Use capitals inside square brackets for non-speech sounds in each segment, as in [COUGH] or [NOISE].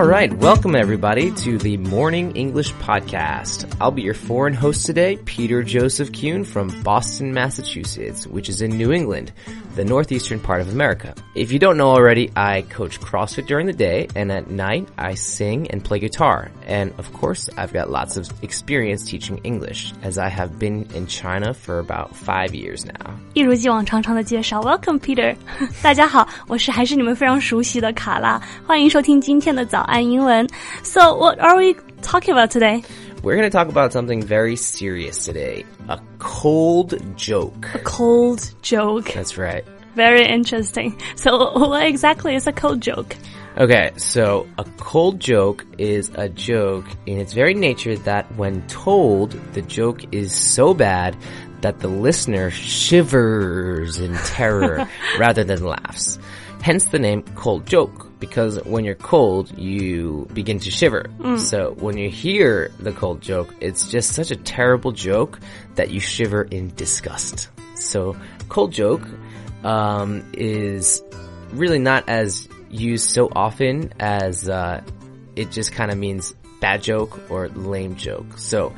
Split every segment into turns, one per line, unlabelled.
All right, welcome everybody to the Morning English Podcast. I'll be your foreign host today, Peter Joseph Kuhn from Boston, Massachusetts, which is in New England, the northeastern part of America. If you don't know already, I coach CrossFit during the day, and at night I sing and play guitar. And of course, I've got lots of experience teaching English, as I have been in China for about five years now.
一如既往长长的介绍，Welcome Peter，大家好，我是还是你们非常熟悉的卡拉，欢迎收听今天的早 [LAUGHS] I'm So, what are we talking about today?
We're going to talk about something very serious today a cold joke.
A cold joke.
That's right.
Very interesting. So, what exactly is a cold joke?
Okay, so a cold joke is a joke in its very nature that when told, the joke is so bad that the listener shivers in terror [LAUGHS] rather than laughs. Hence the name cold joke, because when you're cold, you begin to shiver. So when you hear the cold joke, it's just such a terrible joke that you shiver in disgust. So cold joke um, is really not as used so often as uh, it just kind of means bad joke or lame joke. So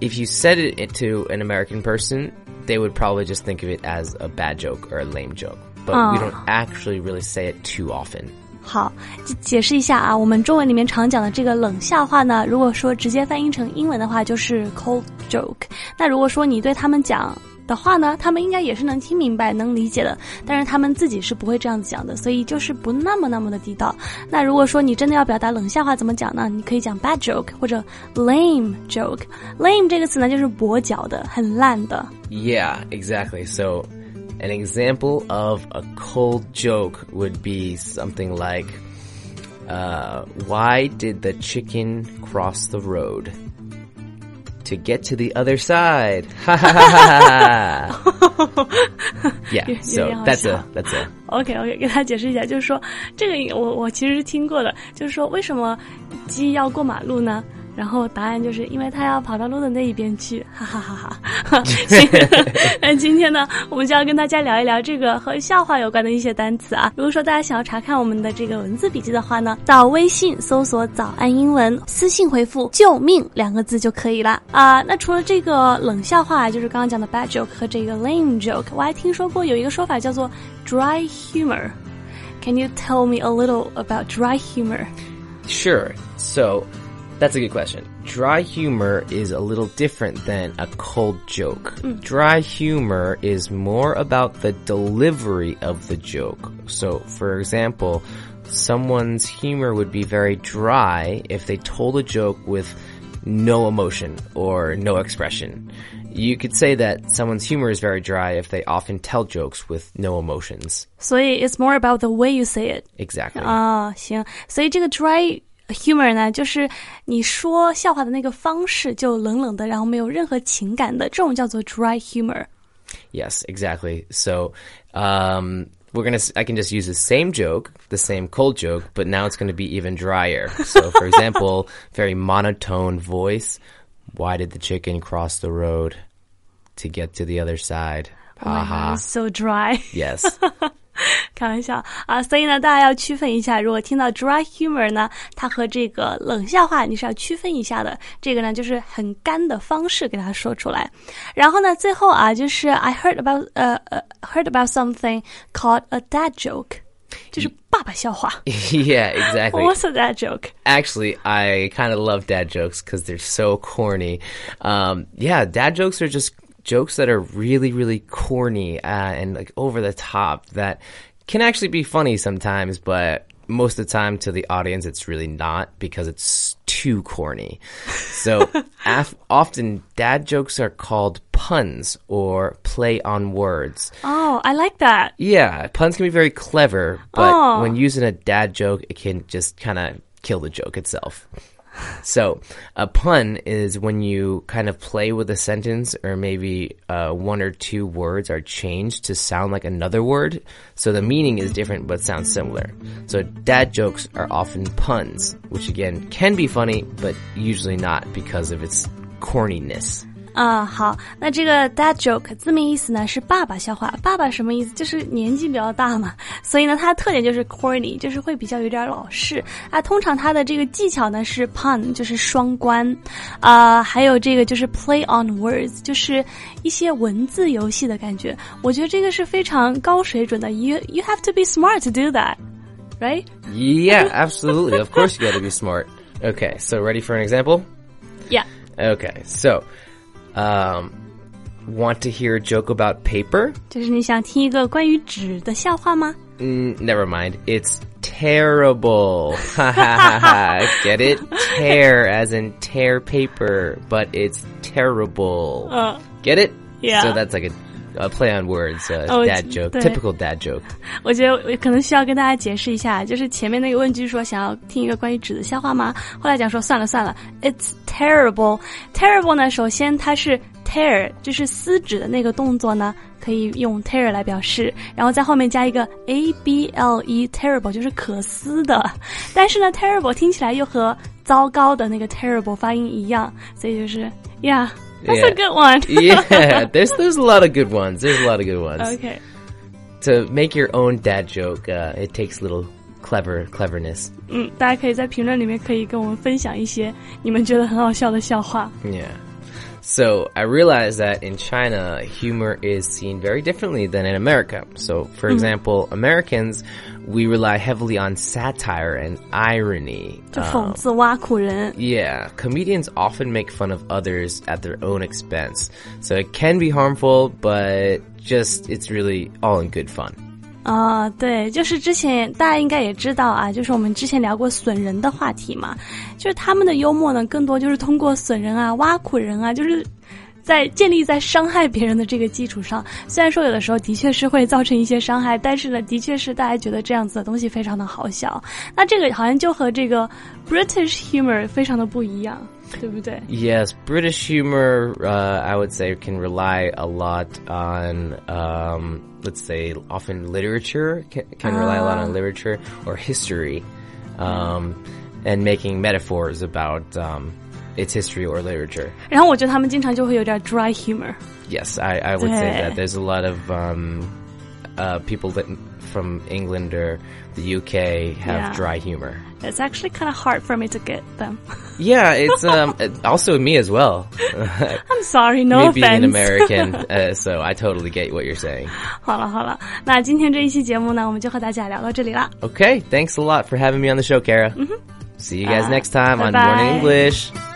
if you said it to an American person, they would probably just think of it as a bad joke or a lame joke But we don't actually really say it too often.
好，解解释一下啊，我们中文里面常讲的这个冷笑话呢，如果说直接翻译成英文的话，就是 cold joke。那如果说你对他们讲的话呢，他们应该也是能听明白、能理解的，但是他们自己是不会这样子讲的，所以就是不那么那么的地道。那如果说你真的要表达冷笑话怎么讲呢？你可以讲 bad joke 或者 lame joke。lame 这个词呢，就是跛脚的、很烂的。
Yeah, exactly. So, an example of a cold joke would be something like, uh, why did the chicken cross the road? To get to the other side. [LAUGHS] Ha ha ha ha. [LAUGHS] Yeah, so
yeah,
that's
yeah.
a, that's [LAUGHS] a,
OK OK，给他解释一下，就是说这个我我其实是听过的，就是说为什么鸡要过马路呢？ 然后答案就是因为他要跑到路的那一边去，哈哈哈哈。[LAUGHS] 行那今天呢，我们就要跟大家聊一聊这个和笑话有关的一些单词啊。如果说大家想要查看我们的这个文字笔记的话呢，到微信搜索“早安英文”，私信回复“救命”两个字就可以了啊。那除了这个冷笑话，就是刚刚讲的 bad joke 和这个 lame joke，我还听说过有一个说法叫做 dry humor。Can you tell me a little about dry humor?
Sure. So that's a good question. Dry humor is a little different than a cold joke. Dry humor is more about the delivery of the joke. So, for example, someone's humor would be very dry if they told a joke with no emotion or no expression. You could say that someone's humor is very dry if they often tell jokes with no emotions.
所以 it's more about the way you say it.
Exactly.
啊，行，所以这个 dry humor 呢，就是你说笑话的那个方式就冷冷的，然后没有任何情感的，这种叫做 dry humor。
Yes, exactly. So, um, we're gonna, s- I can just use the same joke, the same cold joke, but now it's gonna be even drier. So, for [LAUGHS] example, very monotone voice. Why did the chicken cross the road? To get to the other side. Ha ha.
So dry，
Yes. [LAUGHS]
开玩笑啊！所以呢，大家要区分一下，如果听到 dry humor 呢，它和这个冷笑话你是要区分一下的。这个呢，就是很干的方式给它说出来。然后呢，最后啊，就是 I heard about 呃呃 heard about something called a dad joke，就是爸爸笑话。
yeah, exactly. [LAUGHS]
What's a dad joke？
Actually, I kind of love dad jokes because they're so corny. Um, yeah, dad jokes are just jokes that are really, really corny uh, and like over the top that can actually be funny sometimes, but most of the time to the audience, it's really not because it's too corny. So [LAUGHS] af- often dad jokes are called puns or play on words.
Oh, I like that.
Yeah, puns can be very clever, but
Oh.
when using a dad joke, it can just kind of kill the joke itself. So, a pun is when you kind of play with a sentence, or maybe uh, one or two words are changed to sound like another word, so the meaning is different but sounds similar. So, dad jokes are often puns, which again can be funny, but usually not because of its corniness.
啊，好，那这个 dad joke 字面意思呢是爸爸笑话。爸爸什么意思？就是年纪比较大嘛，所以呢，它的特点就是 corny，就是会比较有点老式啊。通常它的这个技巧呢是 pun，就是双关，啊，还有这个就是 play on words，就是一些文字游戏的感觉。我觉得这个是非常高水准的。You you have to be smart to do that, right?
Yeah, absolutely. of course, you got to be smart. Okay, so ready for an example?
Yeah.
Okay, so, um, want to hear a joke about paper?
就是你想听一个关于纸的笑话吗？
Mm, never mind. It's terrible. [LAUGHS] Ha ha ha ha. Get it? Tear as in tear paper, but it's terrible.
Uh,
Get it?
yeah.
So that's like a, a play on words, a
Oh,
dad joke,
对。
typical dad joke.
我觉得我可能需要跟大家解释一下，就是前面那个问句说想要听一个关于纸的笑话吗？后来讲说算了算了，It's terrible。terrible 呢，首先它是 tear，就是撕纸的那个动作呢，可以用 tear 来表示，然后在后面加一个 a b l e，terrible 就是可撕的。但是呢，terrible 听起来又和糟糕的那个 terrible 发音一样，所以就是，yeah。That's a
Yeah.
good one. [LAUGHS]
yeah, [LAUGHS] there's there's a lot of good ones. There's a lot of good ones.
okay.
To make your own dad joke, uh, it takes little clever cleverness.
嗯，大家可以在评论里面可以跟我们分享一些你们觉得很好笑的笑话。
Yeah. So I realized that in China, humor is seen very differently than in America. So, for mm. example, Americans, we rely heavily on satire and irony. Um, yeah, comedians often make fun of others at their own expense. So it can be harmful, but just it's really all in good fun.
啊、对，就是之前大家应该也知道啊，就是我们之前聊过损人的话题嘛，就是他们的幽默呢，更多就是通过损人啊、挖苦人啊，就是在建立在伤害别人的这个基础上。虽然说有的时候的确是会造成一些伤害，但是呢，的确是大家觉得这样子的东西非常的好笑。那这个好像就和这个 British humor 非常的不一样，对不对？
Yes, British humor, uh, I would say, can rely a lot on, um, let's say, often literature, can, can rely a lot on literature or history, um, and making metaphors about um, its history or literature.
然后我觉得他们经常就会有点 dry humor。
Yes, I, I would say
Yeah.
that there's a lot of um, uh, people that from England or the UK have
Yeah.
dry humor.
It's actually kind of hard for me to get them.
Yeah, it's [LAUGHS] um, also me as well. [LAUGHS]
I'm sorry, no [LAUGHS]
me being
offense.
an American, uh, so I totally get what you're saying.
好了好了，那今天这一期节目呢，我们就和大家聊到这里啦。
Okay, thanks a lot for having me on the show, Kara. See you guys
Uh,
next time on
bye-bye.
Morning English.